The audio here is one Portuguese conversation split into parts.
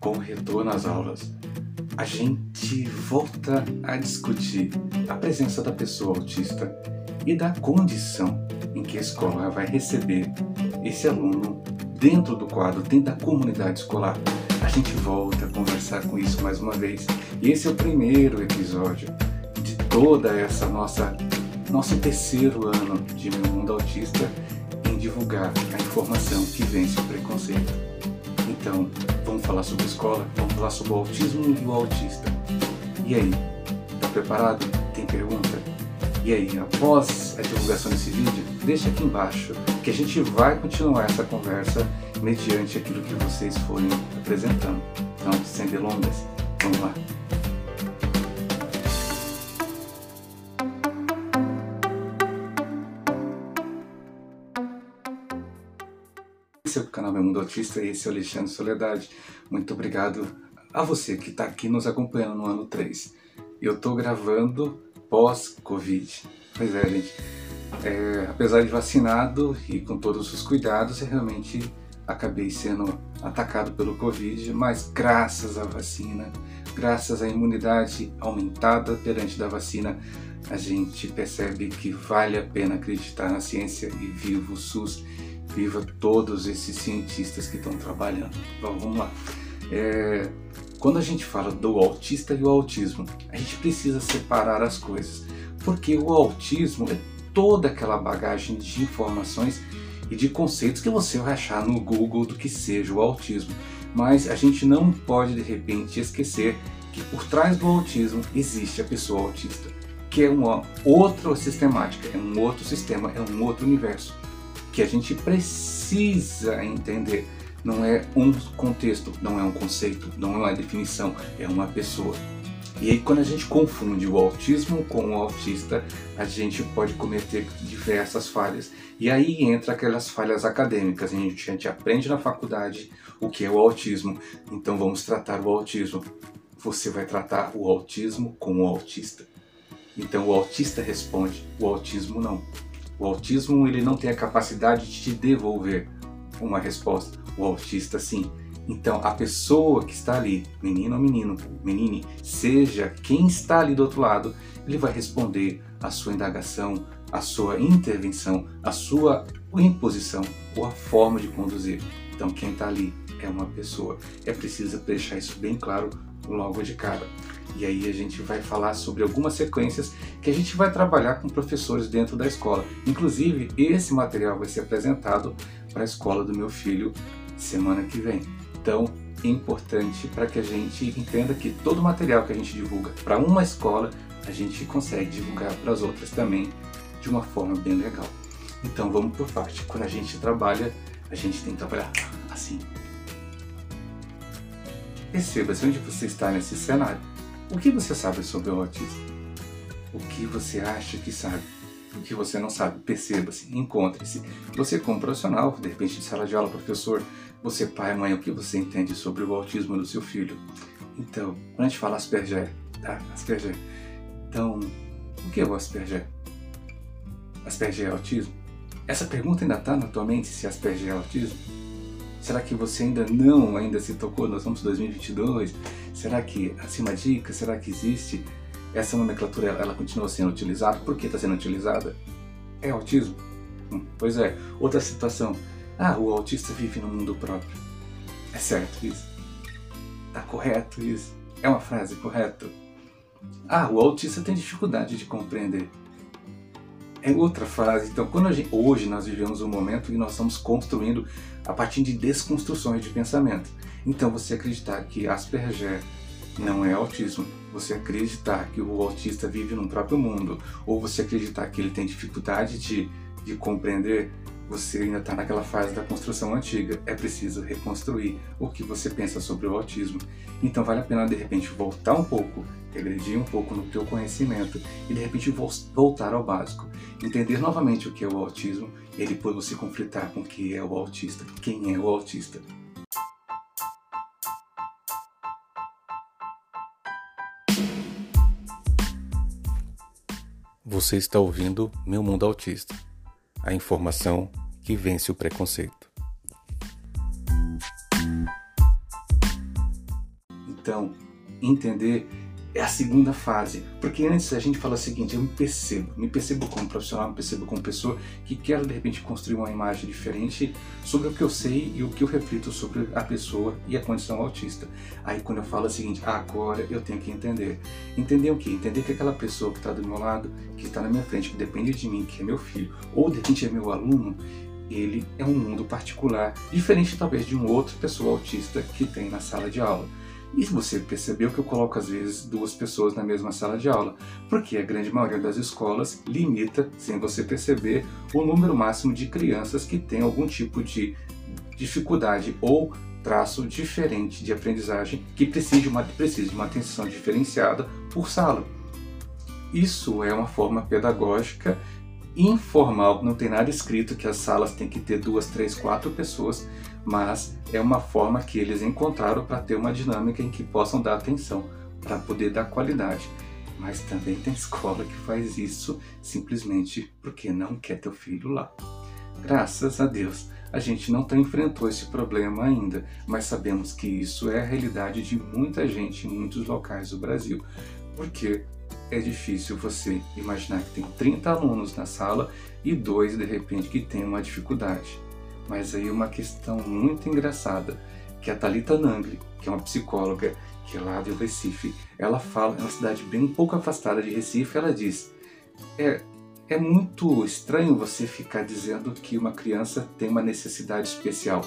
com retorno às aulas, a gente volta a discutir a presença da pessoa autista e da condição em que a escola vai receber esse aluno dentro do quadro, dentro da comunidade escolar. A gente volta a conversar com isso mais uma vez. E esse é o primeiro episódio de toda essa nossa nosso terceiro ano de Meu Mundo Autista em divulgar a informação que vence o preconceito. Então, vamos falar sobre escola, vamos falar sobre o autismo e o autista. E aí, tá preparado? Tem pergunta? E aí, após a divulgação desse vídeo, deixa aqui embaixo que a gente vai continuar essa conversa mediante aquilo que vocês forem apresentando. Então, sem delongas, vamos lá. É o canal Meu Mundo Autista e esse é o Alexandre Soledade. Muito obrigado a você que está aqui nos acompanhando no ano 3. Eu estou gravando pós-Covid. Pois é, gente. É, apesar de vacinado e com todos os cuidados, eu realmente acabei sendo atacado pelo Covid, mas graças à vacina, graças à imunidade aumentada perante da vacina, a gente percebe que vale a pena acreditar na ciência e viva o SUS, viva todos esses cientistas que estão trabalhando. Bom, vamos lá. É, quando a gente fala do autista e o autismo, a gente precisa separar as coisas, porque o autismo é toda aquela bagagem de informações e de conceitos que você vai achar no Google do que seja o autismo. Mas a gente não pode de repente esquecer que por trás do autismo existe a pessoa autista, que é uma outra sistemática, é um outro sistema, é um outro universo que a gente precisa entender não é um contexto, não é um conceito, não é uma definição, é uma pessoa. E aí, quando a gente confunde o autismo com o autista, a gente pode cometer diversas falhas. E aí entra aquelas falhas acadêmicas. A gente, a gente aprende na faculdade o que é o autismo, então vamos tratar o autismo. Você vai tratar o autismo com o autista. Então o autista responde, o autismo não. O autismo ele não tem a capacidade de te devolver uma resposta o autista sim. Então, a pessoa que está ali, menino ou menino, menine, seja quem está ali do outro lado, ele vai responder a sua indagação, a sua intervenção, a sua imposição ou a forma de conduzir. Então, quem está ali é uma pessoa. É preciso deixar isso bem claro logo de cara. E aí a gente vai falar sobre algumas sequências que a gente vai trabalhar com professores dentro da escola. Inclusive, esse material vai ser apresentado para a escola do meu filho semana que vem. Então, é importante para que a gente entenda que todo o material que a gente divulga para uma escola, a gente consegue divulgar para as outras também de uma forma bem legal. Então, vamos por parte. Quando a gente trabalha, a gente tem que trabalhar assim. Perceba-se onde você está nesse cenário. O que você sabe sobre o autismo? O que você acha que sabe? O que você não sabe? Perceba-se, encontre-se. Você como profissional, de repente de sala de aula, professor, você pai, mãe, o que você entende sobre o autismo do seu filho? Então, quando a gente fala Asperger, tá? Asperger. Então, o que é o Asperger? Asperger é autismo? Essa pergunta ainda está na tua mente se Asperger é autismo? Será que você ainda não ainda se tocou? Nós estamos em 2022. Será que acima dica? Será que existe? Essa nomenclatura ela continua sendo utilizada. Por que está sendo utilizada? É autismo? Hum, pois é. Outra situação. Ah, o autista vive no mundo próprio. É certo isso? Tá correto isso? É uma frase correta? Ah, o autista tem dificuldade de compreender. É outra frase. Então, quando gente, hoje nós vivemos um momento que nós estamos construindo a partir de desconstruções de pensamento. Então, você acreditar que Asperger não é autismo, você acreditar que o autista vive num próprio mundo, ou você acreditar que ele tem dificuldade de, de compreender, você ainda está naquela fase da construção antiga. É preciso reconstruir o que você pensa sobre o autismo. Então vale a pena de repente voltar um pouco, regredir um pouco no teu conhecimento e de repente voltar ao básico. Entender novamente o que é o autismo e depois você conflitar com o que é o autista, quem é o autista. Você está ouvindo Meu Mundo Autista a informação que vence o preconceito. Então, entender é a segunda fase. Porque antes a gente fala o seguinte: eu me percebo, me percebo como profissional, me percebo como pessoa que quero de repente construir uma imagem diferente sobre o que eu sei e o que eu reflito sobre a pessoa e a condição autista. Aí quando eu falo o seguinte: agora eu tenho que entender. Entender o que? Entender que aquela pessoa que está do meu lado, que está na minha frente, que depende de mim, que é meu filho, ou de repente é meu aluno, ele é um mundo particular, diferente talvez de um outro pessoa autista que tem na sala de aula. E você percebeu que eu coloco às vezes duas pessoas na mesma sala de aula, porque a grande maioria das escolas limita, sem você perceber, o número máximo de crianças que têm algum tipo de dificuldade ou traço diferente de aprendizagem que precisa de uma, precisa de uma atenção diferenciada por sala. Isso é uma forma pedagógica informal, não tem nada escrito que as salas têm que ter duas, três, quatro pessoas, mas é uma forma que eles encontraram para ter uma dinâmica em que possam dar atenção, para poder dar qualidade. Mas também tem escola que faz isso simplesmente porque não quer teu filho lá. Graças a Deus, a gente não enfrentou esse problema ainda, mas sabemos que isso é a realidade de muita gente em muitos locais do Brasil. Porque é difícil você imaginar que tem 30 alunos na sala e dois de repente que têm uma dificuldade. Mas aí uma questão muito engraçada, que a Talita Nangli, que é uma psicóloga que é lá de Recife, ela fala, é uma cidade bem um pouco afastada de Recife, ela diz: é, é muito estranho você ficar dizendo que uma criança tem uma necessidade especial.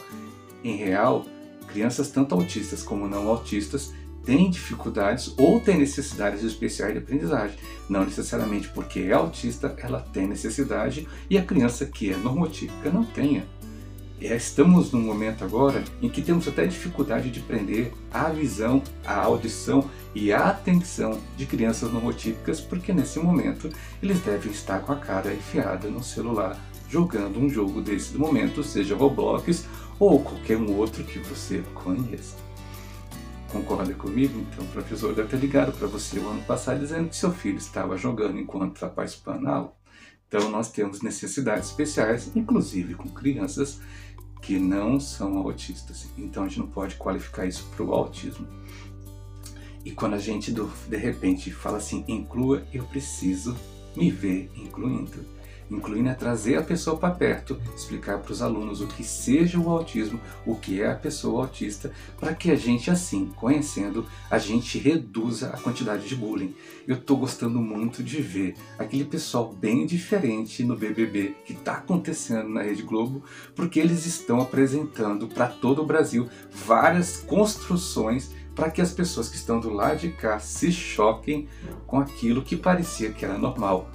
Em real, crianças tanto autistas como não autistas têm dificuldades ou têm necessidades especiais de aprendizagem. Não necessariamente porque é autista, ela tem necessidade e a criança que é normotípica não tenha. É, estamos num momento agora em que temos até dificuldade de prender a visão, a audição e a atenção de crianças normotípicas, porque nesse momento eles devem estar com a cara enfiada no celular, jogando um jogo desse momento, seja Roblox ou qualquer um outro que você conheça. Concorda comigo? Então o professor deve ter ligado para você o ano passado dizendo que seu filho estava jogando enquanto está participando da. Então nós temos necessidades especiais, inclusive com crianças que não são autistas. Então a gente não pode qualificar isso para o autismo. E quando a gente de repente fala assim, inclua, eu preciso me ver incluindo incluindo é trazer a pessoa para perto, explicar para os alunos o que seja o autismo, o que é a pessoa autista, para que a gente assim, conhecendo, a gente reduza a quantidade de bullying. Eu estou gostando muito de ver aquele pessoal bem diferente no BBB que está acontecendo na Rede Globo, porque eles estão apresentando para todo o Brasil várias construções para que as pessoas que estão do lado de cá se choquem com aquilo que parecia que era normal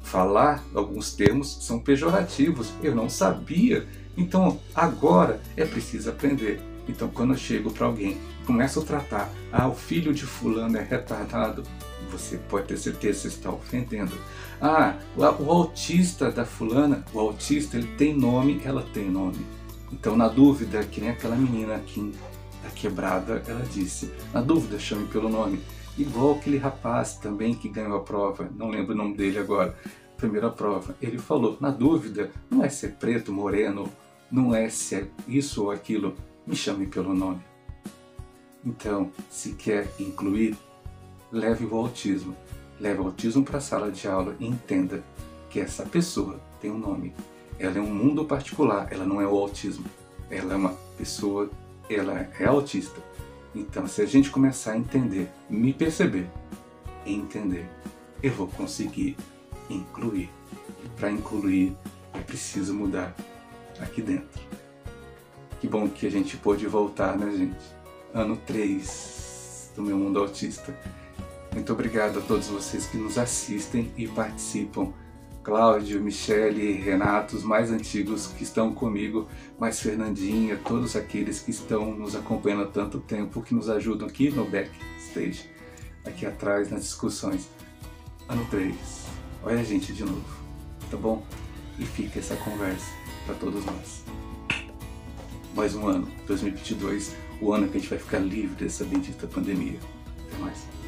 falar alguns termos são pejorativos. Eu não sabia. Então agora é preciso aprender. Então quando eu chego para alguém, começo a tratar, ah, o filho de fulano é retardado, você pode ter certeza que está ofendendo. Ah, o autista da fulana, o autista ele tem nome, ela tem nome. Então na dúvida, que nem aquela menina aqui da quebrada, ela disse, na dúvida chame pelo nome. Igual aquele rapaz também que ganhou a prova, não lembro o nome dele agora, primeira prova. Ele falou: na dúvida, não é ser preto, moreno, não é se é isso ou aquilo, me chame pelo nome. Então, se quer incluir, leve o autismo. Leve o autismo para a sala de aula e entenda que essa pessoa tem um nome. Ela é um mundo particular, ela não é o autismo. Ela é uma pessoa, ela é autista então, se a gente começar a entender, me perceber, entender, eu vou conseguir incluir. E para incluir, é preciso mudar aqui dentro. Que bom que a gente pôde voltar, né, gente? Ano 3 do meu mundo autista. Muito obrigado a todos vocês que nos assistem e participam Cláudio, Michele, Renato, os mais antigos que estão comigo, mais Fernandinha, todos aqueles que estão nos acompanhando há tanto tempo, que nos ajudam aqui no backstage, aqui atrás nas discussões. Ano 3, olha a gente de novo, tá bom? E fica essa conversa para todos nós. Mais um ano, 2022, o ano que a gente vai ficar livre dessa bendita pandemia. Até mais.